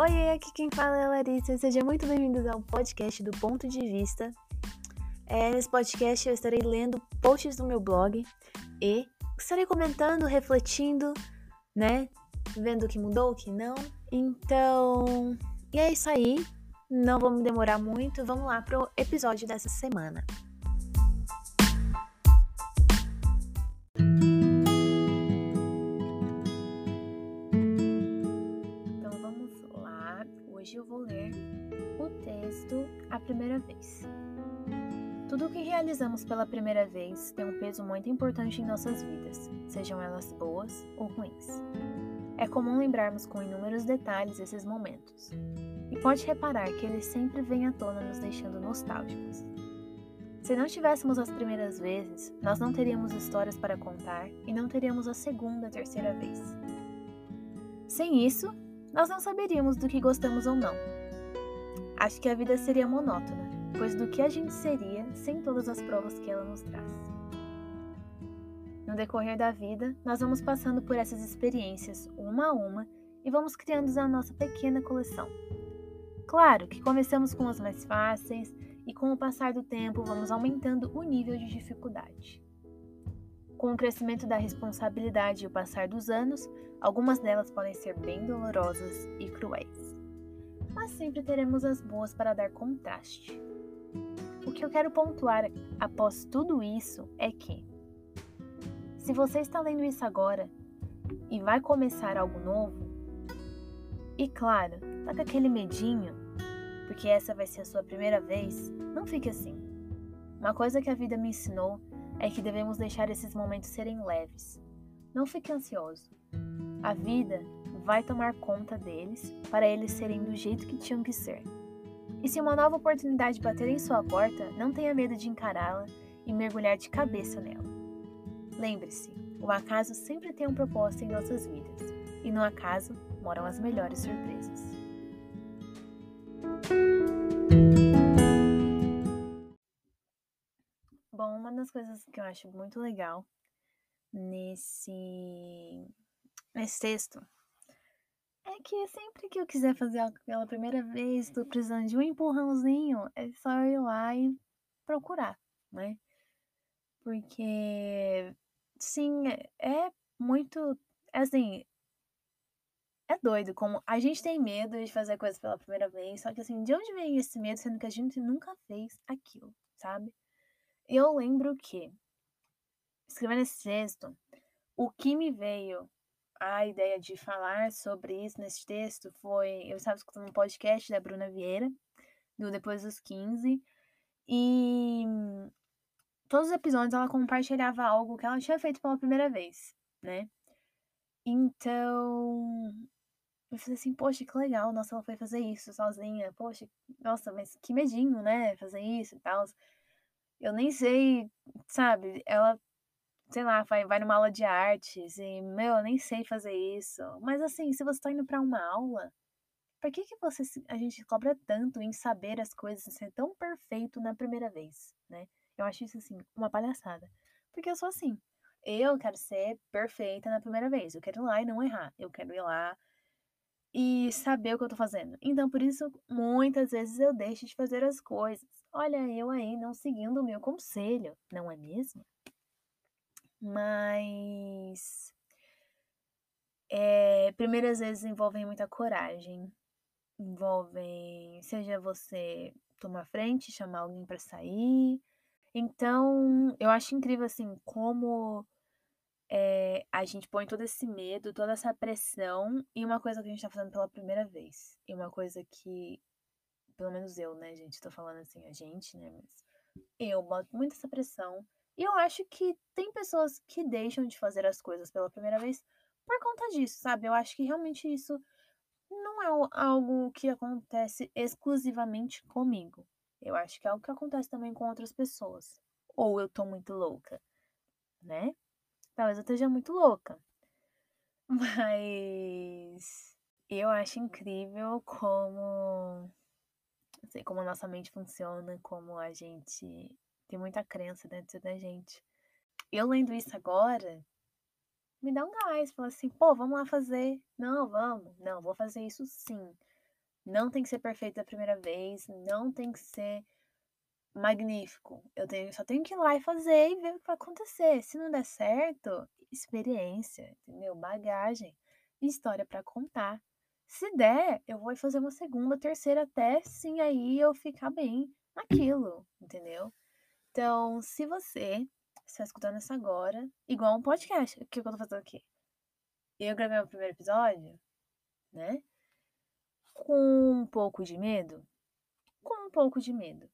Oi, aqui quem fala é a Larissa. Seja muito bem-vindos ao podcast do Ponto de Vista. É, nesse podcast eu estarei lendo posts do meu blog e estarei comentando, refletindo, né? Vendo o que mudou, o que não. Então, e é isso aí. Não vamos demorar muito. Vamos lá pro episódio dessa semana. Realizamos pela primeira vez tem um peso muito importante em nossas vidas, sejam elas boas ou ruins. É comum lembrarmos com inúmeros detalhes esses momentos, e pode reparar que eles sempre vêm à tona nos deixando nostálgicos. Se não tivéssemos as primeiras vezes, nós não teríamos histórias para contar e não teríamos a segunda, terceira vez. Sem isso, nós não saberíamos do que gostamos ou não. Acho que a vida seria monótona, pois do que a gente seria sem todas as provas que ela nos traz. No decorrer da vida, nós vamos passando por essas experiências uma a uma e vamos criando a nossa pequena coleção. Claro que começamos com as mais fáceis e com o passar do tempo vamos aumentando o nível de dificuldade. Com o crescimento da responsabilidade e o passar dos anos, algumas delas podem ser bem dolorosas e cruéis. Mas sempre teremos as boas para dar contraste. Que eu quero pontuar após tudo isso é que, se você está lendo isso agora e vai começar algo novo, e claro, tá com aquele medinho, porque essa vai ser a sua primeira vez, não fique assim. Uma coisa que a vida me ensinou é que devemos deixar esses momentos serem leves. Não fique ansioso. A vida vai tomar conta deles para eles serem do jeito que tinham que ser. E se uma nova oportunidade bater em sua porta, não tenha medo de encará-la e mergulhar de cabeça nela. Lembre-se, o acaso sempre tem um propósito em nossas vidas, e no acaso moram as melhores surpresas. Bom, uma das coisas que eu acho muito legal nesse, nesse texto que sempre que eu quiser fazer algo pela primeira vez, estou precisando de um empurrãozinho, é só eu ir lá e procurar, né? Porque, sim, é muito. Assim, é doido como a gente tem medo de fazer coisas pela primeira vez, só que assim, de onde vem esse medo sendo que a gente nunca fez aquilo, sabe? Eu lembro que, escrevendo esse texto, o que me veio a ideia de falar sobre isso nesse texto foi. Eu estava escutando um podcast da Bruna Vieira, do Depois dos 15, e todos os episódios ela compartilhava algo que ela tinha feito pela primeira vez, né? Então, eu falei assim, poxa, que legal, nossa, ela foi fazer isso sozinha, poxa, nossa, mas que medinho, né, fazer isso e tal. Eu nem sei, sabe? Ela, sei lá, vai, vai numa aula de artes e, meu, eu nem sei fazer isso. Mas assim, se você tá indo para uma aula, por que, que você, a gente cobra tanto em saber as coisas, ser tão perfeito na primeira vez, né? Eu acho isso, assim, uma palhaçada. Porque eu sou assim. Eu quero ser perfeita na primeira vez. Eu quero ir lá e não errar. Eu quero ir lá e saber o que eu tô fazendo. Então, por isso, muitas vezes eu deixo de fazer as coisas. Olha, eu aí não seguindo o meu conselho, não é mesmo? Mas. É, primeiras vezes envolvem muita coragem. Envolvem, seja você tomar frente, chamar alguém para sair. Então, eu acho incrível, assim, como é, a gente põe todo esse medo, toda essa pressão em uma coisa que a gente tá fazendo pela primeira vez. E uma coisa que, pelo menos eu, né, gente, tô falando assim, a gente, né, mas eu boto muito essa pressão. E eu acho que tem pessoas que deixam de fazer as coisas pela primeira vez por conta disso, sabe? Eu acho que realmente isso não é algo que acontece exclusivamente comigo. Eu acho que é algo que acontece também com outras pessoas. Ou eu tô muito louca, né? Talvez eu esteja muito louca. Mas eu acho incrível como. Não sei como a nossa mente funciona, como a gente tem muita crença dentro da gente. Eu lendo isso agora, me dá um gás. Fala assim, pô, vamos lá fazer. Não, vamos. Não, vou fazer isso sim. Não tem que ser perfeito da primeira vez, não tem que ser magnífico. Eu tenho, só tenho que ir lá e fazer e ver o que vai acontecer. Se não der certo, experiência, entendeu? Bagagem, história para contar. Se der, eu vou fazer uma segunda, terceira, até sim aí eu ficar bem naquilo, entendeu? Então, se você está escutando isso agora, igual um podcast, o que eu tô fazendo aqui? Eu gravei o primeiro episódio, né? Com um pouco de medo. Com um pouco de medo.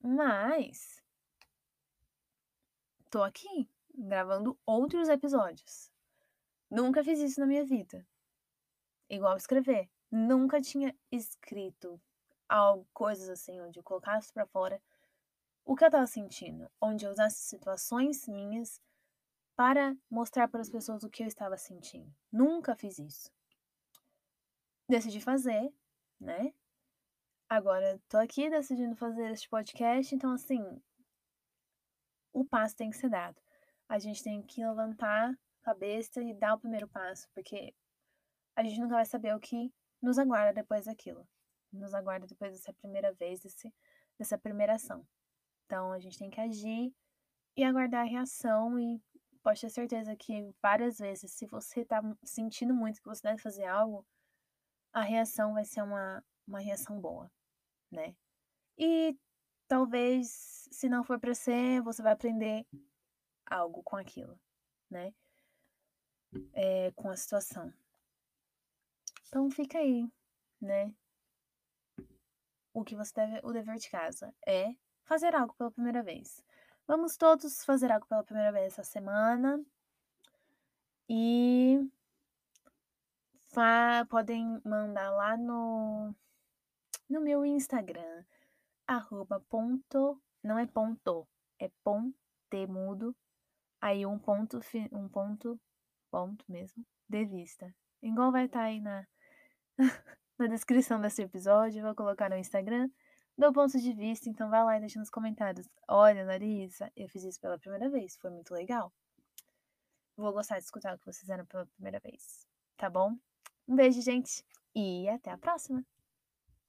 Mas. Tô aqui, gravando outros episódios. Nunca fiz isso na minha vida. Igual escrever. Nunca tinha escrito algo, coisas assim, onde eu colocasse para fora o que eu tava sentindo, onde eu usasse situações minhas para mostrar para as pessoas o que eu estava sentindo. Nunca fiz isso. Decidi fazer, né? Agora tô aqui decidindo fazer este podcast, então assim, o passo tem que ser dado. A gente tem que levantar a cabeça e dar o primeiro passo, porque a gente nunca vai saber o que nos aguarda depois daquilo. Nos aguarda depois dessa primeira vez, desse, dessa primeira ação. Então a gente tem que agir e aguardar a reação e pode ter certeza que várias vezes, se você tá sentindo muito que você deve fazer algo, a reação vai ser uma, uma reação boa, né? E talvez, se não for para ser, você vai aprender algo com aquilo, né? É, com a situação. Então fica aí, né? O que você deve, o dever de casa é fazer algo pela primeira vez. Vamos todos fazer algo pela primeira vez essa semana. E podem mandar lá no, no meu Instagram, arroba ponto, não é ponto, é pontemudo, aí um ponto, um ponto, ponto mesmo, de vista. Igual vai estar tá aí na, na descrição desse episódio, vou colocar no Instagram do ponto de vista, então vai lá e deixa nos comentários. Olha, Larissa, eu fiz isso pela primeira vez, foi muito legal. Vou gostar de escutar o que vocês fizeram pela primeira vez, tá bom? Um beijo, gente, e até a próxima!